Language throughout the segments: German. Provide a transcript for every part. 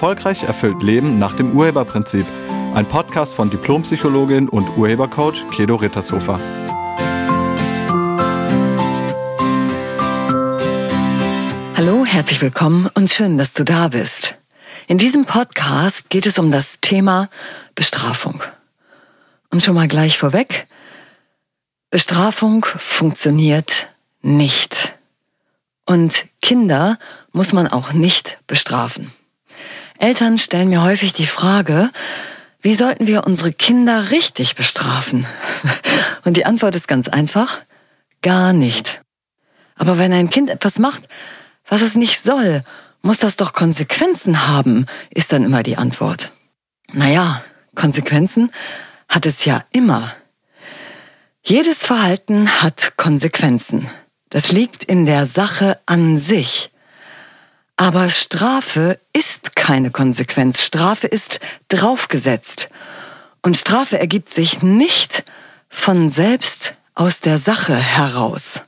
Erfolgreich erfüllt Leben nach dem Urheberprinzip. Ein Podcast von Diplompsychologin und Urhebercoach Kedo Rittershofer. Hallo, herzlich willkommen und schön, dass du da bist. In diesem Podcast geht es um das Thema Bestrafung. Und schon mal gleich vorweg, Bestrafung funktioniert nicht. Und Kinder muss man auch nicht bestrafen. Eltern stellen mir häufig die Frage, wie sollten wir unsere Kinder richtig bestrafen? Und die Antwort ist ganz einfach, gar nicht. Aber wenn ein Kind etwas macht, was es nicht soll, muss das doch Konsequenzen haben, ist dann immer die Antwort. Naja, Konsequenzen hat es ja immer. Jedes Verhalten hat Konsequenzen. Das liegt in der Sache an sich. Aber Strafe ist keine Konsequenz. Strafe ist draufgesetzt. Und Strafe ergibt sich nicht von selbst aus der Sache heraus.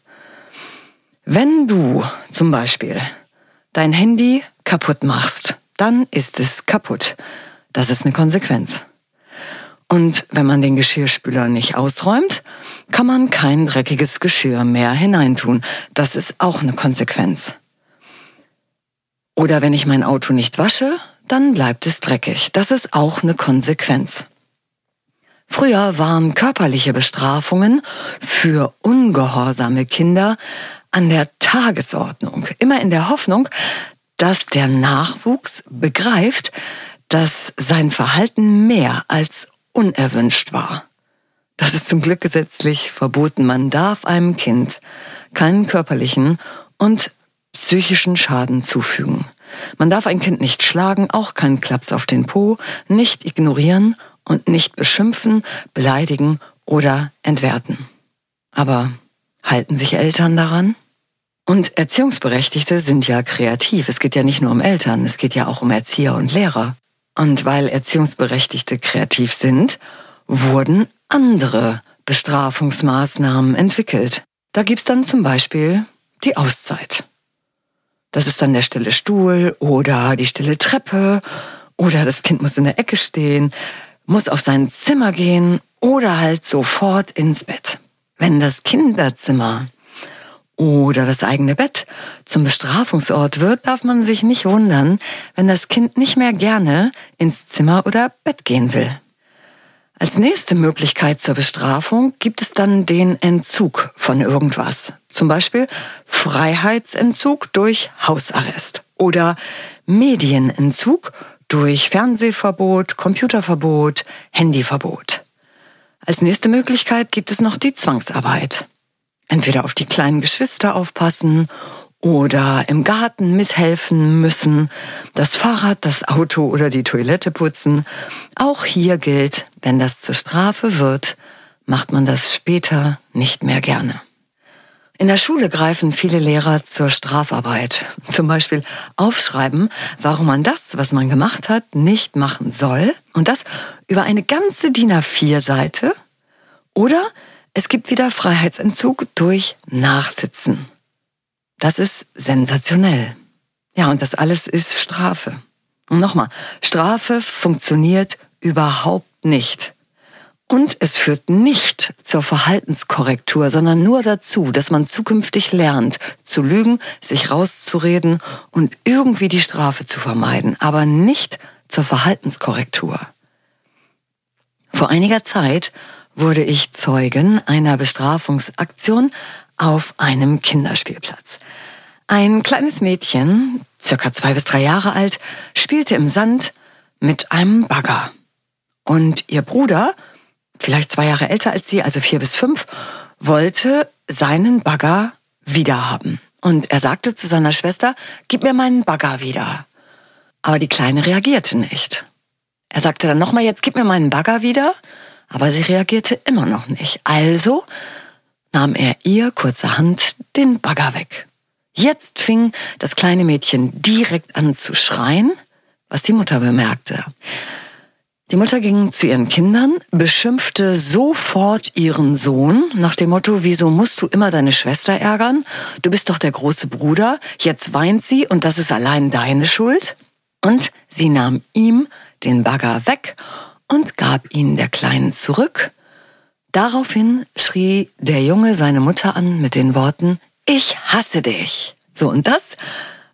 Wenn du zum Beispiel dein Handy kaputt machst, dann ist es kaputt. Das ist eine Konsequenz. Und wenn man den Geschirrspüler nicht ausräumt, kann man kein dreckiges Geschirr mehr hineintun. Das ist auch eine Konsequenz. Oder wenn ich mein Auto nicht wasche, dann bleibt es dreckig. Das ist auch eine Konsequenz. Früher waren körperliche Bestrafungen für ungehorsame Kinder an der Tagesordnung, immer in der Hoffnung, dass der Nachwuchs begreift, dass sein Verhalten mehr als unerwünscht war. Das ist zum Glück gesetzlich verboten. Man darf einem Kind keinen körperlichen und psychischen Schaden zufügen. Man darf ein Kind nicht schlagen, auch keinen Klaps auf den Po, nicht ignorieren und nicht beschimpfen, beleidigen oder entwerten. Aber halten sich Eltern daran? Und Erziehungsberechtigte sind ja kreativ. Es geht ja nicht nur um Eltern, es geht ja auch um Erzieher und Lehrer. Und weil Erziehungsberechtigte kreativ sind, wurden andere Bestrafungsmaßnahmen entwickelt. Da gibt's dann zum Beispiel die Auszeit. Das ist dann der stille Stuhl oder die stille Treppe oder das Kind muss in der Ecke stehen, muss auf sein Zimmer gehen oder halt sofort ins Bett. Wenn das Kinderzimmer oder das eigene Bett zum Bestrafungsort wird, darf man sich nicht wundern, wenn das Kind nicht mehr gerne ins Zimmer oder Bett gehen will. Als nächste Möglichkeit zur Bestrafung gibt es dann den Entzug von irgendwas. Zum Beispiel Freiheitsentzug durch Hausarrest oder Medienentzug durch Fernsehverbot, Computerverbot, Handyverbot. Als nächste Möglichkeit gibt es noch die Zwangsarbeit entweder auf die kleinen Geschwister aufpassen oder im Garten mithelfen müssen, das Fahrrad, das Auto oder die Toilette putzen. Auch hier gilt, wenn das zur Strafe wird, macht man das später nicht mehr gerne. In der Schule greifen viele Lehrer zur Strafarbeit. Zum Beispiel aufschreiben, warum man das, was man gemacht hat, nicht machen soll. Und das über eine ganze DIN A4-Seite. Oder es gibt wieder Freiheitsentzug durch Nachsitzen. Das ist sensationell. Ja, und das alles ist Strafe. Und nochmal, Strafe funktioniert überhaupt nicht. Und es führt nicht zur Verhaltenskorrektur, sondern nur dazu, dass man zukünftig lernt, zu lügen, sich rauszureden und irgendwie die Strafe zu vermeiden, aber nicht zur Verhaltenskorrektur. Vor einiger Zeit wurde ich Zeugen einer Bestrafungsaktion auf einem Kinderspielplatz. Ein kleines Mädchen, circa zwei bis drei Jahre alt, spielte im Sand mit einem Bagger. Und ihr Bruder, vielleicht zwei Jahre älter als sie, also vier bis fünf, wollte seinen Bagger wiederhaben. Und er sagte zu seiner Schwester, gib mir meinen Bagger wieder. Aber die Kleine reagierte nicht. Er sagte dann nochmal, jetzt gib mir meinen Bagger wieder. Aber sie reagierte immer noch nicht. Also nahm er ihr kurzerhand den Bagger weg. Jetzt fing das kleine Mädchen direkt an zu schreien, was die Mutter bemerkte. Die Mutter ging zu ihren Kindern, beschimpfte sofort ihren Sohn nach dem Motto, wieso musst du immer deine Schwester ärgern? Du bist doch der große Bruder, jetzt weint sie und das ist allein deine Schuld. Und sie nahm ihm den Bagger weg und gab ihn der Kleinen zurück. Daraufhin schrie der Junge seine Mutter an mit den Worten, ich hasse dich. So, und das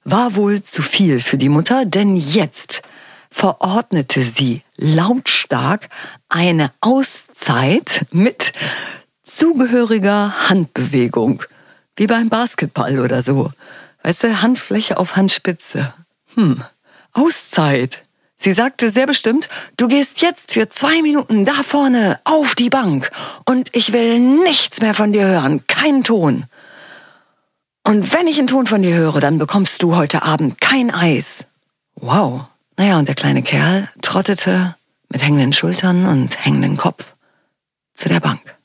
war wohl zu viel für die Mutter, denn jetzt verordnete sie lautstark eine Auszeit mit zugehöriger Handbewegung, wie beim Basketball oder so. Weißt du, Handfläche auf Handspitze. Hm, Auszeit. Sie sagte sehr bestimmt, du gehst jetzt für zwei Minuten da vorne auf die Bank und ich will nichts mehr von dir hören, keinen Ton. Und wenn ich einen Ton von dir höre, dann bekommst du heute Abend kein Eis. Wow. Naja, und der kleine Kerl trottete mit hängenden Schultern und hängenden Kopf zu der Bank.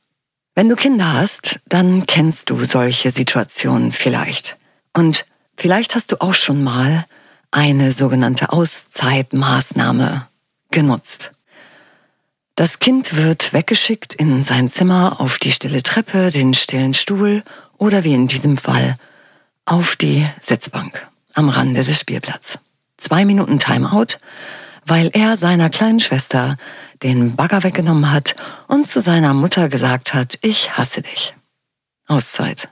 Wenn du Kinder hast, dann kennst du solche Situationen vielleicht. Und vielleicht hast du auch schon mal eine sogenannte Auszeitmaßnahme genutzt. Das Kind wird weggeschickt in sein Zimmer auf die stille Treppe, den stillen Stuhl oder wie in diesem Fall auf die Sitzbank am Rande des Spielplatzes. Zwei Minuten Timeout, weil er seiner kleinen Schwester den Bagger weggenommen hat und zu seiner Mutter gesagt hat, ich hasse dich. Auszeit.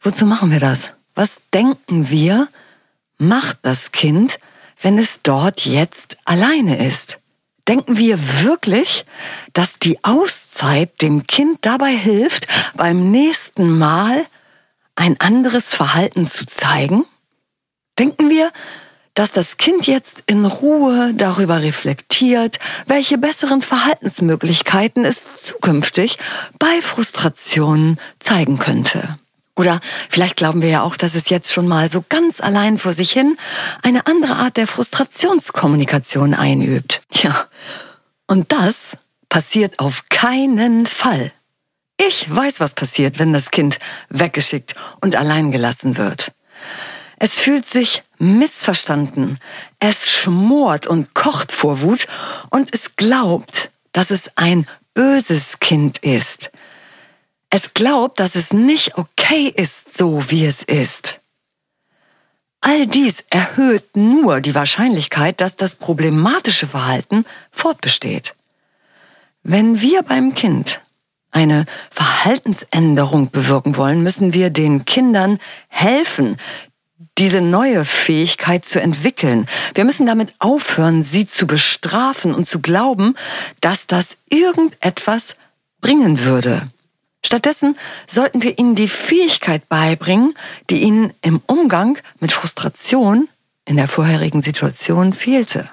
Wozu machen wir das? Was denken wir, macht das Kind, wenn es dort jetzt alleine ist? Denken wir wirklich, dass die Auszeit dem Kind dabei hilft, beim nächsten Mal ein anderes Verhalten zu zeigen? Denken wir, dass das Kind jetzt in Ruhe darüber reflektiert, welche besseren Verhaltensmöglichkeiten es zukünftig bei Frustrationen zeigen könnte. Oder vielleicht glauben wir ja auch, dass es jetzt schon mal so ganz allein vor sich hin eine andere Art der Frustrationskommunikation einübt. Ja, und das passiert auf keinen Fall. Ich weiß, was passiert, wenn das Kind weggeschickt und allein gelassen wird. Es fühlt sich missverstanden. Es schmort und kocht vor Wut und es glaubt, dass es ein böses Kind ist. Es glaubt, dass es nicht okay ist, so wie es ist. All dies erhöht nur die Wahrscheinlichkeit, dass das problematische Verhalten fortbesteht. Wenn wir beim Kind eine Verhaltensänderung bewirken wollen, müssen wir den Kindern helfen, diese neue Fähigkeit zu entwickeln. Wir müssen damit aufhören, sie zu bestrafen und zu glauben, dass das irgendetwas bringen würde. Stattdessen sollten wir ihnen die Fähigkeit beibringen, die ihnen im Umgang mit Frustration in der vorherigen Situation fehlte.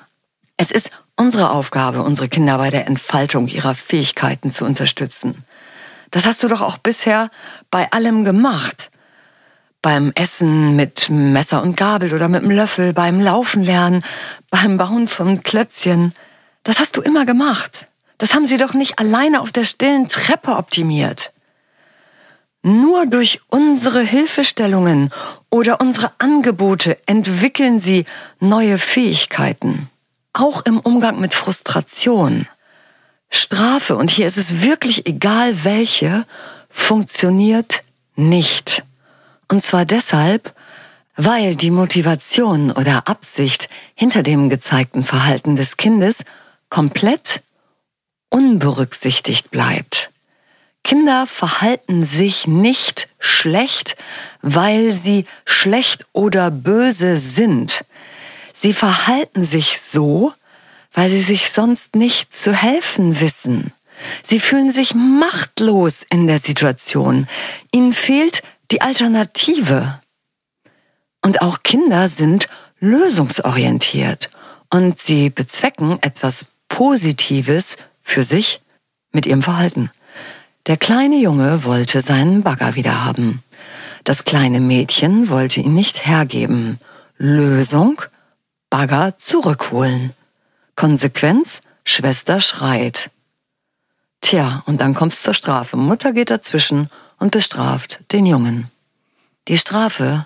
Es ist unsere Aufgabe, unsere Kinder bei der Entfaltung ihrer Fähigkeiten zu unterstützen. Das hast du doch auch bisher bei allem gemacht. Beim Essen mit Messer und Gabel oder mit dem Löffel, beim Laufen lernen, beim Bauen von Klötzchen. Das hast du immer gemacht. Das haben sie doch nicht alleine auf der stillen Treppe optimiert. Nur durch unsere Hilfestellungen oder unsere Angebote entwickeln sie neue Fähigkeiten. Auch im Umgang mit Frustration. Strafe, und hier ist es wirklich egal welche, funktioniert nicht. Und zwar deshalb, weil die Motivation oder Absicht hinter dem gezeigten Verhalten des Kindes komplett unberücksichtigt bleibt. Kinder verhalten sich nicht schlecht, weil sie schlecht oder böse sind. Sie verhalten sich so, weil sie sich sonst nicht zu helfen wissen. Sie fühlen sich machtlos in der Situation. Ihnen fehlt die Alternative. Und auch Kinder sind lösungsorientiert und sie bezwecken etwas Positives für sich mit ihrem Verhalten. Der kleine Junge wollte seinen Bagger wieder haben. Das kleine Mädchen wollte ihn nicht hergeben. Lösung? Bagger zurückholen. Konsequenz? Schwester schreit. Tja, und dann kommt's zur Strafe. Mutter geht dazwischen und bestraft den Jungen. Die Strafe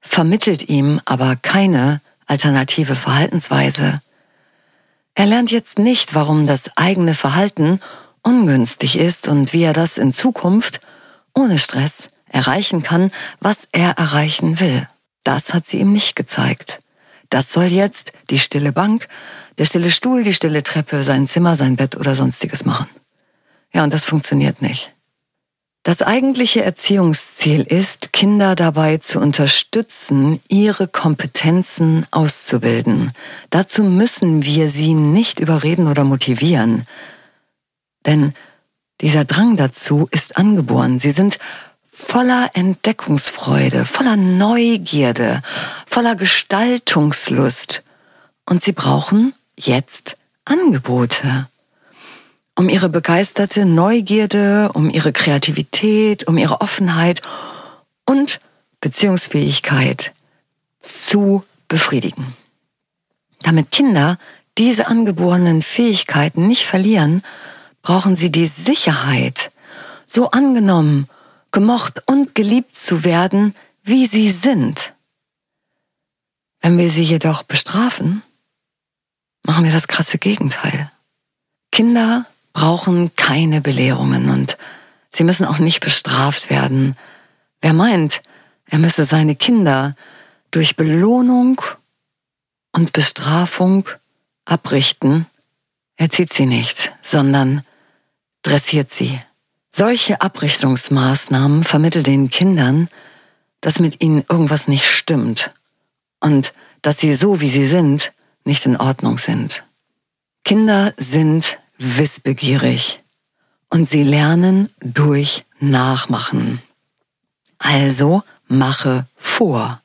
vermittelt ihm aber keine alternative Verhaltensweise. Er lernt jetzt nicht, warum das eigene Verhalten ungünstig ist und wie er das in Zukunft ohne Stress erreichen kann, was er erreichen will. Das hat sie ihm nicht gezeigt. das soll jetzt die stille Bank, der stille Stuhl, die stille Treppe, sein Zimmer, sein Bett oder sonstiges machen. Ja, und das funktioniert nicht. Das eigentliche Erziehungsziel ist, Kinder dabei zu unterstützen, ihre Kompetenzen auszubilden. Dazu müssen wir sie nicht überreden oder motivieren. Denn dieser Drang dazu ist angeboren. Sie sind voller Entdeckungsfreude, voller Neugierde, voller Gestaltungslust. Und sie brauchen jetzt Angebote um ihre begeisterte Neugierde, um ihre Kreativität, um ihre Offenheit und Beziehungsfähigkeit zu befriedigen. Damit Kinder diese angeborenen Fähigkeiten nicht verlieren, brauchen sie die Sicherheit, so angenommen, gemocht und geliebt zu werden, wie sie sind. Wenn wir sie jedoch bestrafen, machen wir das krasse Gegenteil. Kinder brauchen keine Belehrungen und sie müssen auch nicht bestraft werden. Wer meint, er müsse seine Kinder durch Belohnung und Bestrafung abrichten, erzieht sie nicht, sondern dressiert sie. Solche Abrichtungsmaßnahmen vermitteln den Kindern, dass mit ihnen irgendwas nicht stimmt und dass sie so, wie sie sind, nicht in Ordnung sind. Kinder sind wissbegierig und sie lernen durch Nachmachen. Also mache vor.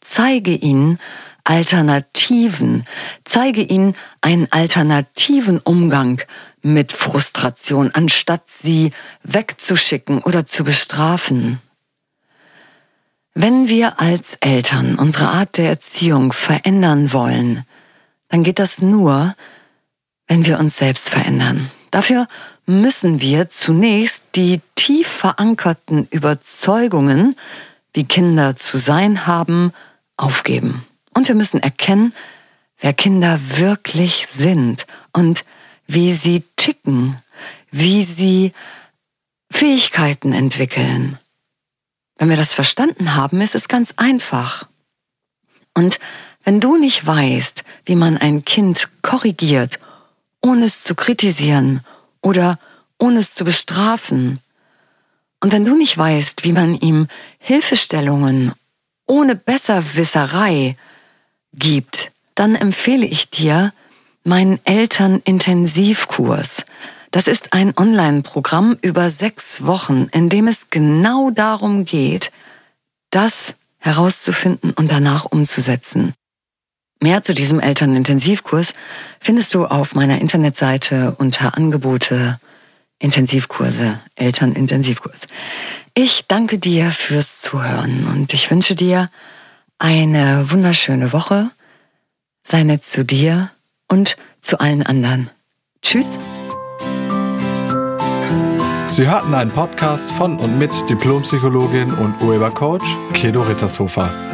Zeige ihnen Alternativen. Zeige ihnen einen alternativen Umgang mit Frustration, anstatt sie wegzuschicken oder zu bestrafen. Wenn wir als Eltern unsere Art der Erziehung verändern wollen, dann geht das nur, wenn wir uns selbst verändern. Dafür müssen wir zunächst die tief verankerten Überzeugungen, wie Kinder zu sein haben, aufgeben. Und wir müssen erkennen, wer Kinder wirklich sind und wie sie ticken, wie sie Fähigkeiten entwickeln. Wenn wir das verstanden haben, ist es ganz einfach. Und wenn du nicht weißt, wie man ein Kind korrigiert ohne es zu kritisieren oder ohne es zu bestrafen. Und wenn du nicht weißt, wie man ihm Hilfestellungen ohne Besserwisserei gibt, dann empfehle ich dir meinen Elternintensivkurs. Das ist ein Online-Programm über sechs Wochen, in dem es genau darum geht, das herauszufinden und danach umzusetzen. Mehr zu diesem Elternintensivkurs findest du auf meiner Internetseite unter Angebote Intensivkurse, Elternintensivkurs. Ich danke dir fürs Zuhören und ich wünsche dir eine wunderschöne Woche. Sei nett zu dir und zu allen anderen. Tschüss. Sie hörten einen Podcast von und mit Diplompsychologin und Urhebercoach Kedo Rittershofer.